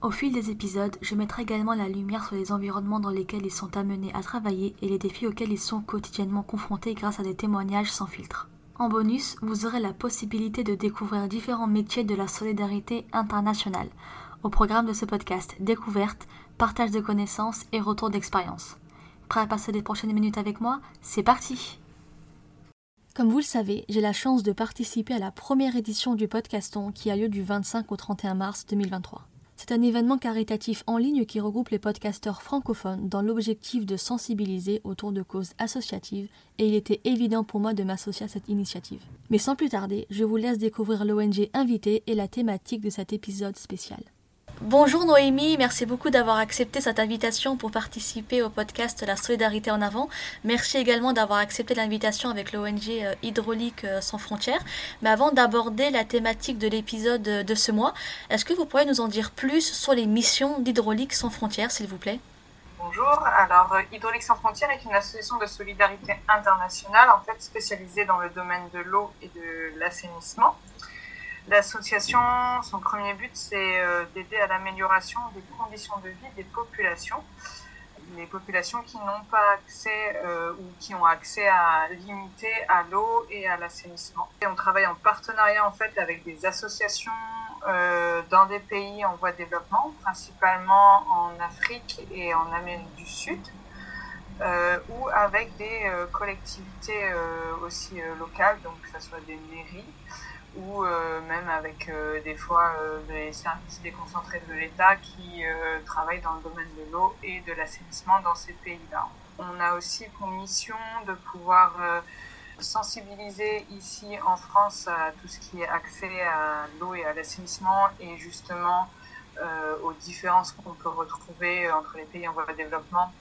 Au fil des épisodes, je mettrai également la lumière sur les environnements dans lesquels ils sont amenés à travailler et les défis auxquels ils sont quotidiennement confrontés grâce à des témoignages sans filtre. En bonus, vous aurez la possibilité de découvrir différents métiers de la solidarité internationale. Au programme de ce podcast, découverte, partage de connaissances et retour d'expérience. Prêt à passer les prochaines minutes avec moi? C'est parti Comme vous le savez, j'ai la chance de participer à la première édition du podcaston qui a lieu du 25 au 31 mars 2023. C'est un événement caritatif en ligne qui regroupe les podcasteurs francophones dans l'objectif de sensibiliser autour de causes associatives et il était évident pour moi de m'associer à cette initiative. Mais sans plus tarder, je vous laisse découvrir l'ONG invité et la thématique de cet épisode spécial. Bonjour Noémie, merci beaucoup d'avoir accepté cette invitation pour participer au podcast La solidarité en avant. Merci également d'avoir accepté l'invitation avec l'ONG euh, Hydraulique euh, sans frontières. Mais avant d'aborder la thématique de l'épisode de ce mois, est-ce que vous pourriez nous en dire plus sur les missions d'Hydraulique sans frontières, s'il vous plaît? Bonjour, alors euh, Hydraulique sans frontières est une association de solidarité internationale en fait spécialisée dans le domaine de l'eau et de l'assainissement. L'association, son premier but, c'est euh, d'aider à l'amélioration des conditions de vie des populations, les populations qui n'ont pas accès euh, ou qui ont accès à limité à l'eau et à l'assainissement. Et on travaille en partenariat en fait avec des associations euh, dans des pays en voie de développement, principalement en Afrique et en Amérique du Sud. ou avec des collectivités aussi locales, donc que ce soit des mairies, ou euh, même avec euh, des fois euh, des services déconcentrés de l'État qui travaillent dans le domaine de l'eau et de l'assainissement dans ces pays-là. On a aussi pour mission de pouvoir sensibiliser ici en France à tout ce qui est accès à l'eau et à l'assainissement et justement aux différences qu'on peut retrouver entre les pays en voie de développement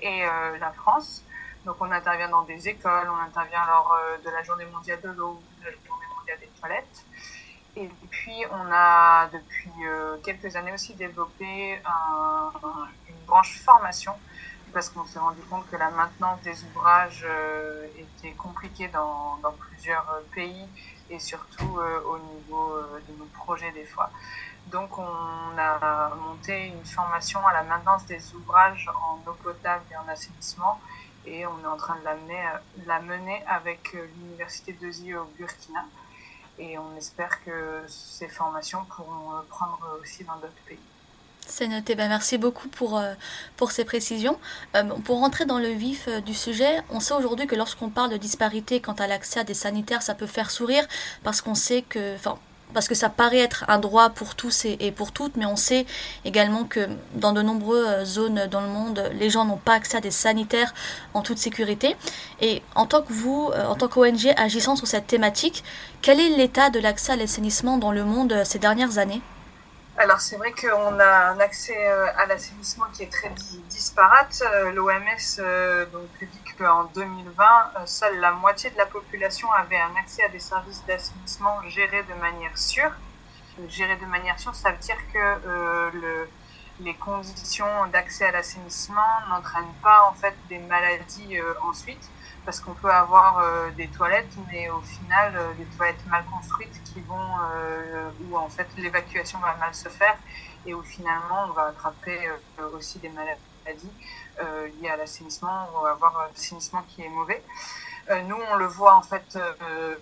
et la France. Donc on intervient dans des écoles, on intervient lors de la journée mondiale de l'eau, de la journée des toilettes. Et puis, on a depuis euh, quelques années aussi développé une branche formation parce qu'on s'est rendu compte que la maintenance des ouvrages euh, était compliquée dans, plusieurs pays et surtout euh, au niveau de nos projets des fois. Donc on a monté une formation à la maintenance des ouvrages en eau potable et en assainissement et on est en train de la mener, avec l'université de Zi au Burkina et on espère que ces formations pourront euh, prendre aussi dans d'autres pays. C'est noté. Ben, merci beaucoup pour, euh, pour ces précisions. Euh, pour rentrer dans le vif du sujet, on sait aujourd'hui que lorsqu'on parle de disparité quant à l'accès à des sanitaires, ça peut faire sourire parce qu'on sait que, enfin, parce que ça paraît être un droit pour tous et, pour toutes, mais on sait également que dans de nombreuses zones dans le monde, les gens n'ont pas accès à des sanitaires en toute sécurité. Et en tant que vous, euh, en tant qu'ONG agissant sur cette thématique, quel est l'état de l'accès à l'assainissement dans le monde euh, ces dernières années? Alors c'est vrai qu'on a un accès euh, à l'assainissement qui est très disparate. L'OMS donc qu'en 2020, seule la moitié de la population avait un accès à des services d'assainissement gérés de manière sûre. Gérés de manière sûre, ça veut dire que euh, le, les conditions d'accès à l'assainissement n'entraînent pas en fait des maladies euh, ensuite parce qu'on peut avoir euh, des toilettes, mais au final, euh, des toilettes mal construites qui vont, euh, où en fait l'évacuation va mal se faire et où finalement on va attraper aussi des maladies liées à l'assainissement, va avoir un assainissement qui est mauvais. nous, on le voit en fait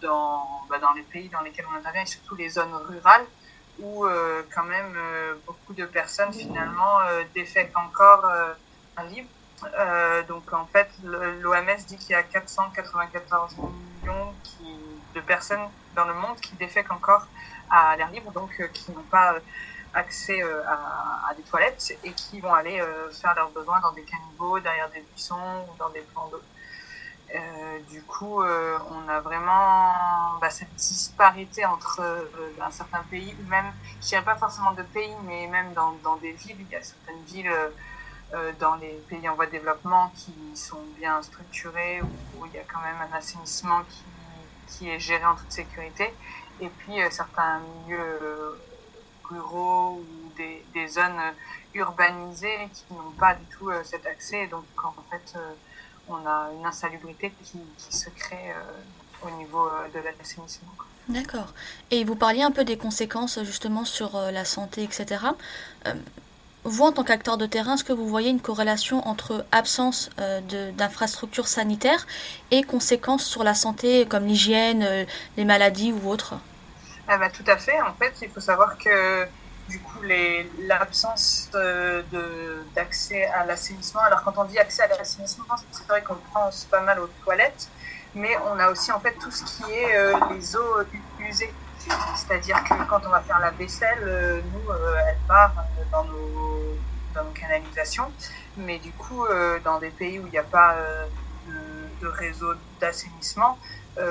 dans, bah, dans les pays dans lesquels on intervient, et surtout les zones rurales, où quand même beaucoup de personnes finalement défectent encore un livre euh, donc en fait, l'OMS dit qu'il y a 494 millions de personnes dans le monde qui défèquent encore à l'air libre, donc euh, qui n'ont pas euh, accès à, des toilettes et qui vont aller faire leurs besoins dans des caniveaux, derrière des buissons ou dans des plans d'eau. du coup, on a vraiment bah, cette disparité entre un certain pays, ou même, je dirais pas forcément de pays, mais même dans, dans, des villes, il y a certaines villes dans les pays en voie de développement qui sont bien structurés, où, il y a quand même un assainissement qui, qui est géré en toute sécurité, et puis certains milieux ruraux ou des, zones urbanisées qui n'ont pas du tout cet accès. Donc en fait, on a une insalubrité qui, se crée au niveau de l'assainissement. D'accord. Et vous parliez un peu des conséquences justement sur euh, la santé, etc. Euh, vous, en tant qu'acteur de terrain, est-ce que vous voyez une corrélation entre absence euh, d'infrastructures sanitaires et conséquences sur la santé, comme l'hygiène, les maladies ou autres? Ah bah, Tout à fait. En fait, il faut savoir que du coup, l'absence d'accès à l'assainissement, alors quand on dit accès à l'assainissement, c'est vrai qu'on pense pas mal aux toilettes, mais on a aussi en fait tout ce qui est euh, les eaux usées. C'est-à-dire que quand on va faire la vaisselle, euh, nous, euh, elle part dans nos, dans nos canalisations, mais du coup, dans des pays où il n'y a pas de, réseau d'assainissement,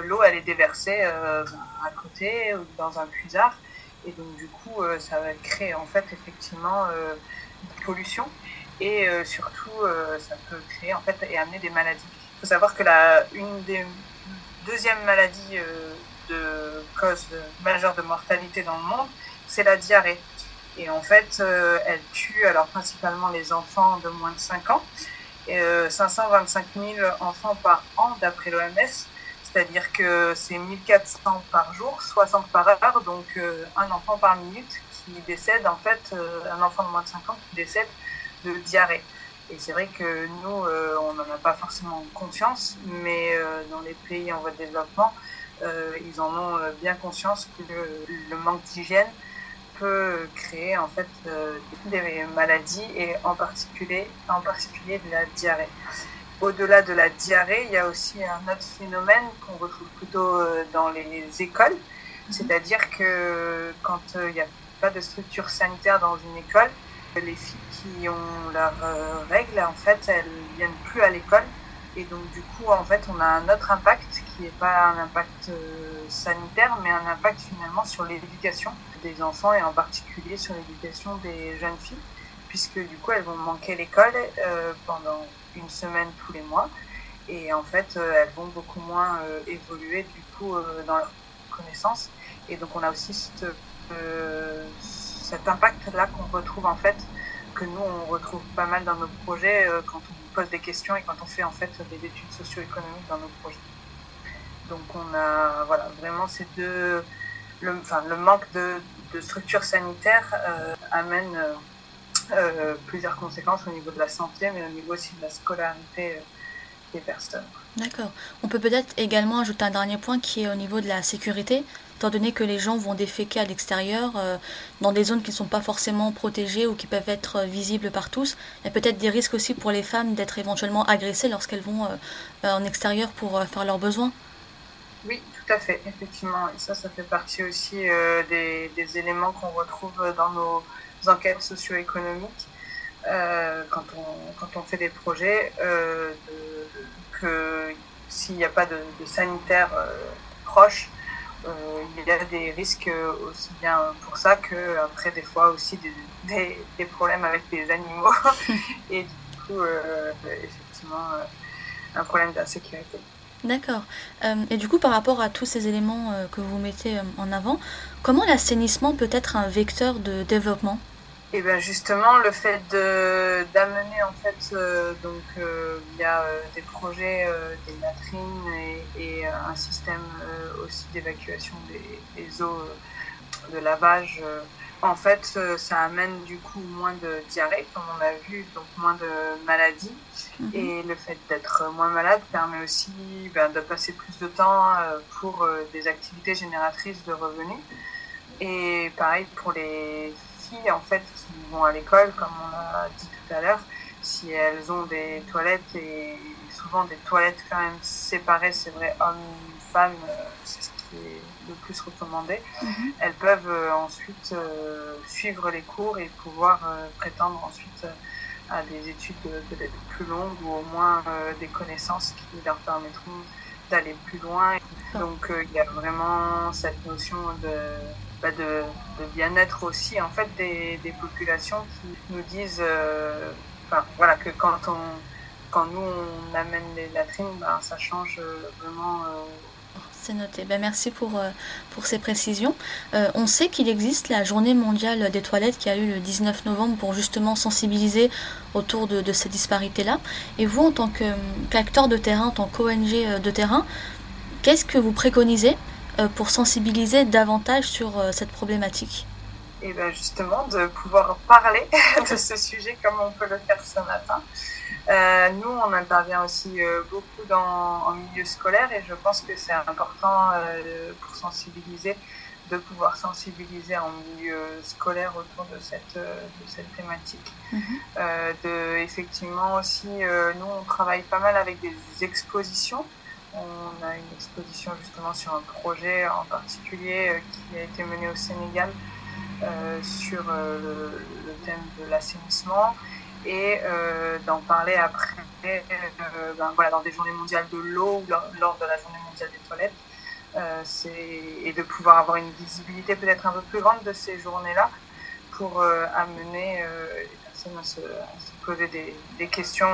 l'eau, elle est déversée à côté ou dans un puisard, et donc du coup, ça va créer en fait effectivement de pollution, et surtout, ça peut créer en fait et amener des maladies faut savoir que la, une des deuxièmes maladies euh, de cause majeure de mortalité dans le monde, c'est la diarrhée. Et en fait, euh, elle tue alors principalement les enfants de moins de 5 ans. Et, 525 euh, 000 enfants par an d'après l'OMS, c'est-à-dire que c'est 1400 par jour, 60 par heure, donc un enfant par minute qui décède, en fait, un enfant de moins de 5 ans qui décède de diarrhée. Et c'est vrai que nous, euh, on n'en a pas forcément conscience, mais euh, dans les pays en voie de développement, euh, ils en ont bien conscience que le, manque d'hygiène peut créer en fait des maladies et en particulier, en particulier de la diarrhée. Au-delà de la diarrhée, il y a aussi un autre phénomène qu'on retrouve plutôt dans les écoles, c'est-à-dire que quand il n'y a pas de structure sanitaire dans une école, les filles qui ont leurs euh, règles, en fait, elles viennent plus à l'école. Et donc, du coup, en fait, on a un autre impact qui n'est pas un impact euh, sanitaire, mais un impact finalement sur l'éducation des enfants et en particulier sur l'éducation des jeunes filles, puisque du coup, elles vont manquer l'école euh, pendant une semaine tous les mois. Et en fait, elles vont beaucoup moins évoluer du coup dans leurs connaissances. Et donc, on a aussi cette cet impact-là qu'on retrouve en fait, que nous on retrouve pas mal dans nos projets euh, quand on pose des questions et quand on fait en fait des études socio-économiques dans nos projets. Donc on a voilà vraiment ces deux, le, enfin, le manque de, de structures sanitaires euh, amène euh, plusieurs conséquences au niveau de la santé, mais au niveau aussi de la scolarité des personnes. D'accord. On peut peut-être également ajouter un dernier point qui est au niveau de la sécurité étant donné que les gens vont déféquer à l'extérieur, euh, dans des zones qui ne sont pas forcément protégées ou qui peuvent être euh, visibles par tous. Il y a peut-être des risques aussi pour les femmes d'être éventuellement agressées lorsqu'elles vont euh, en extérieur pour faire leurs besoins. Oui, tout à fait, effectivement. Et ça, ça fait partie aussi des, éléments qu'on retrouve dans nos enquêtes socio-économiques. quand, on, quand on fait des projets, que s'il n'y a pas de, de sanitaire proche, euh, il y a des risques aussi bien pour ça que après des fois aussi des, des, problèmes avec des animaux et du coup euh, effectivement euh, un problème d'insécurité. D'accord. et du coup, par rapport à tous ces éléments que vous mettez en avant, comment l'assainissement peut être un vecteur de développement? Et bien justement, le fait d'amener en fait euh, donc euh, via euh, des projets, des latrines et, un système aussi d'évacuation des, eaux de lavage, en fait, ça amène du coup moins de diarrhée, comme on a vu, donc moins de maladies. Mhm. Et le fait d'être moins malade permet aussi ben, de passer plus de temps pour des activités génératrices de revenus. Et pareil pour les en fait qui vont à l'école, comme on a dit tout à l'heure, si elles ont des toilettes et souvent des toilettes quand même séparées, c'est vrai, hommes-femmes, euh, c'est ce qui est le plus recommandé, mhm. elles peuvent euh, ensuite euh, suivre les cours et pouvoir prétendre ensuite à des études peut-être plus longues ou au moins des connaissances qui leur permettront d'aller plus loin. Donc il y a vraiment cette notion de bah, de, bien-être aussi en fait des, populations qui nous disent euh, enfin, voilà, que quand on, quand nous on amène les latrines, ben, ça change vraiment c'est noté. Ben, merci pour, euh, pour ces précisions. Euh, on sait qu'il existe la journée mondiale des toilettes qui a eu le 19 novembre pour justement sensibiliser autour de, de ces disparités-là. Et vous, en tant qu'acteur de terrain, en tant qu'ONG euh, de terrain, qu'est-ce que vous préconisez pour sensibiliser davantage sur cette problématique et eh bien justement de pouvoir parler de ce sujet comme on peut le faire ce matin. Euh, nous, on intervient aussi euh, beaucoup dans, en milieu scolaire et je pense que c'est important euh, pour sensibiliser, de pouvoir sensibiliser en milieu scolaire autour de cette, de cette thématique. Mhm. de, effectivement aussi, nous, on travaille pas mal avec des expositions. On a une exposition justement sur un projet en particulier qui a été mené au Sénégal sur le, le, thème de l'assainissement et euh, d'en parler après euh, ben, voilà, dans des journées mondiales de l'eau ou lors, de la journée mondiale des toilettes. Euh, et de pouvoir avoir une visibilité peut-être un peu plus grande de ces journées-là pour amener les personnes à se, poser des, des questions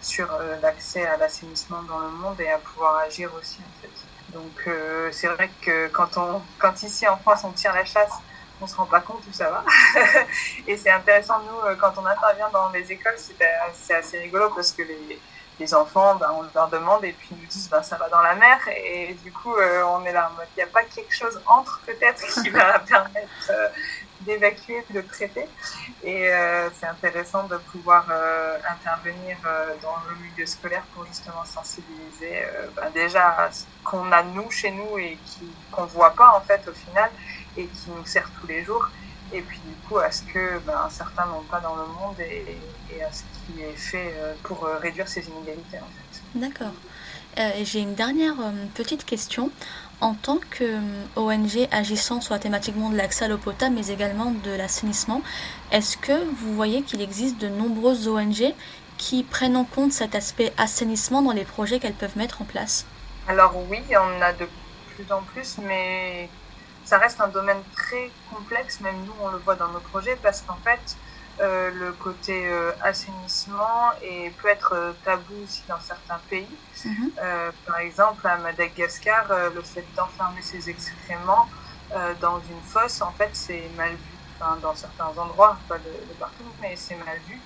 sur l'accès à l'assainissement dans le monde et à pouvoir agir aussi en fait. Donc c'est vrai que quand, on, quand ici en France on tire la chasse on se rend pas compte où ça va. et c'est intéressant, nous, euh, quand on intervient dans les écoles, c'est assez rigolo parce que les, les enfants, ben, on leur demande et puis ils nous disent ben, ça va dans la mer. Et du coup, euh, on est là en mode il n'y a pas quelque chose entre peut-être qui va permettre euh, d'évacuer, de traiter. Et c'est intéressant de pouvoir intervenir dans le milieu scolaire pour justement sensibiliser ben, déjà ce qu'on a nous chez nous et qu'on ne voit pas en fait au final et qui nous sert tous les jours. Et puis du coup, à ce que ben, certains n'ont pas dans le monde et, à ce qui est fait euh, pour euh, réduire ces inégalités en fait. D'accord. Euh, J'ai une dernière petite question. En tant que ONG agissant sur la thématique de l'accès à l'eau potable, mais également de l'assainissement, est-ce que vous voyez qu'il existe de nombreuses ONG qui prennent en compte cet aspect assainissement dans les projets qu'elles peuvent mettre en place? Alors oui, on a de plus en plus, mais ça reste un domaine très complexe, même nous on le voit dans nos projets, parce qu'en fait, euh, le côté euh, assainissement et peut être euh, tabou aussi dans certains pays. Mhm. par exemple, à Madagascar, le fait d'enfermer ses excréments dans une fosse, en fait, c'est mal vu. Enfin, dans certains endroits, pas de, partout, mais c'est mal vu.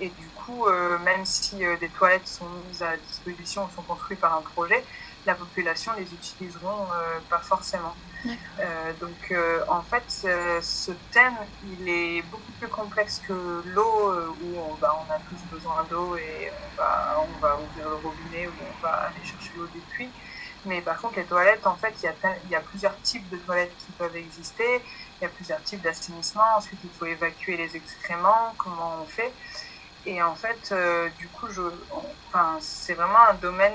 Et du coup, même si des toilettes sont mises à disposition, sont construites par un projet, la population les utiliseront pas forcément. Euh, donc euh, en fait, ce thème, il est beaucoup plus complexe que l'eau, euh, où on, bah, on, a tous besoin d'eau et on va, on va ouvrir le robinet ou on va aller chercher l'eau du puits. Mais par contre, les toilettes, en fait, il y, a, il y a plusieurs types de toilettes qui peuvent exister, il y a plusieurs types d'assainissement, ensuite il faut évacuer les excréments, comment on fait? Et en fait, du coup, je, enfin, c'est vraiment un domaine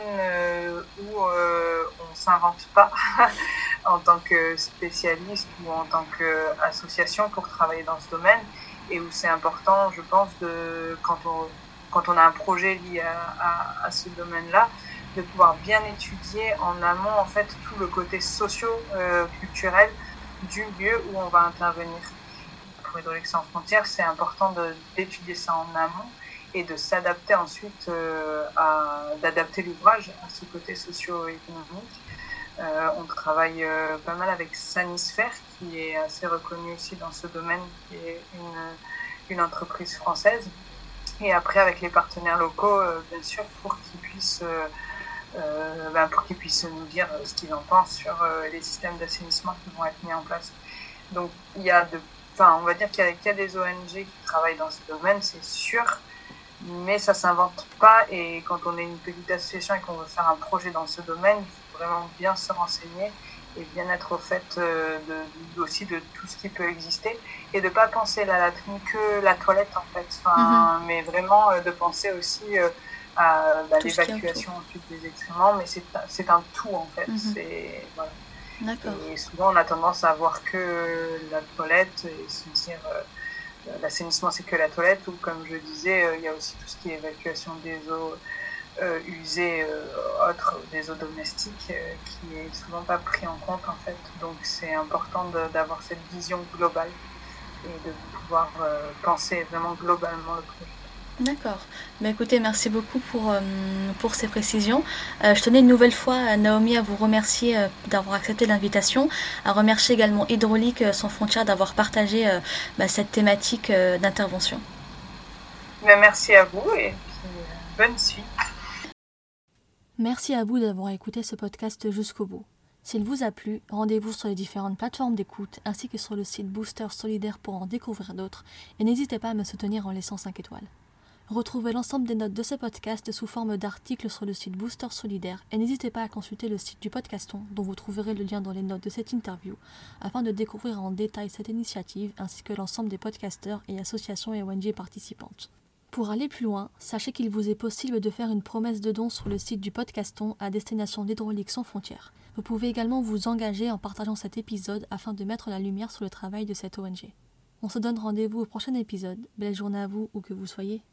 où on ne s'invente pas. en tant que spécialiste ou en tant qu'association pour travailler dans ce domaine et où c'est important, je pense, de, quand, on, quand on a un projet lié à, à, ce domaine-là, de pouvoir bien étudier en amont en fait tout le côté socio-culturel du lieu où on va intervenir. Pour Hydraulique sans frontières, c'est important d'étudier ça en amont et de s'adapter ensuite, euh, à d'adapter l'ouvrage à ce côté socio-économique euh, on travaille euh, pas mal avec Sanisphère, qui est assez reconnu aussi dans ce domaine, qui est une, entreprise française. Et après, avec les partenaires locaux, bien sûr, pour qu'ils puissent, ben, pour puissent nous dire ce qu'ils en pensent sur les systèmes d'assainissement qui vont être mis en place. Donc, il y a on va dire qu'il y, a des ONG qui travaillent dans ce domaine, c'est sûr mais ça s'invente pas et quand on est une petite association et qu'on veut faire un projet dans ce domaine, vraiment bien se renseigner et bien être au fait euh, de, aussi de tout ce qui peut exister et de pas penser la latrine que la toilette en fait, enfin, mhm. mais vraiment euh, de penser aussi euh, à bah, l'évacuation ensuite des excréments, mais c'est un tout en fait. Mhm. voilà. Et souvent on a tendance à voir que la toilette et se dire l'assainissement c'est que la toilette ou comme je disais il y a aussi tout ce qui est évacuation des eaux euh, usés euh, autres des eaux domestiques euh, qui est souvent pas pris en compte en fait. Donc c'est important d'avoir cette vision globale et de pouvoir penser vraiment globalement le projet. D'accord. Bah, écoutez, merci beaucoup pour, euh, pour ces précisions. Euh, je tenais une nouvelle fois, Naomi, à vous remercier euh, d'avoir accepté l'invitation, à remercier également Hydraulique sans frontières d'avoir partagé bah, cette thématique d'intervention. Bah, merci à vous et bonne suite. Merci à vous d'avoir écouté ce podcast jusqu'au bout. S'il vous a plu, rendez-vous sur les différentes plateformes d'écoute ainsi que sur le site Booster Solidaire pour en découvrir d'autres et n'hésitez pas à me soutenir en laissant 5 étoiles. Retrouvez l'ensemble des notes de ce podcast sous forme d'articles sur le site Booster Solidaire et n'hésitez pas à consulter le site du podcaston dont vous trouverez le lien dans les notes de cette interview afin de découvrir en détail cette initiative ainsi que l'ensemble des podcasteurs et associations et ONG participantes. Pour aller plus loin, sachez qu'il vous est possible de faire une promesse de don sur le site du podcaston à destination d'Hydraulique sans frontières. Vous pouvez également vous engager en partageant cet épisode afin de mettre la lumière sur le travail de cette ONG. On se donne rendez-vous au prochain épisode. Belle journée à vous où que vous soyez.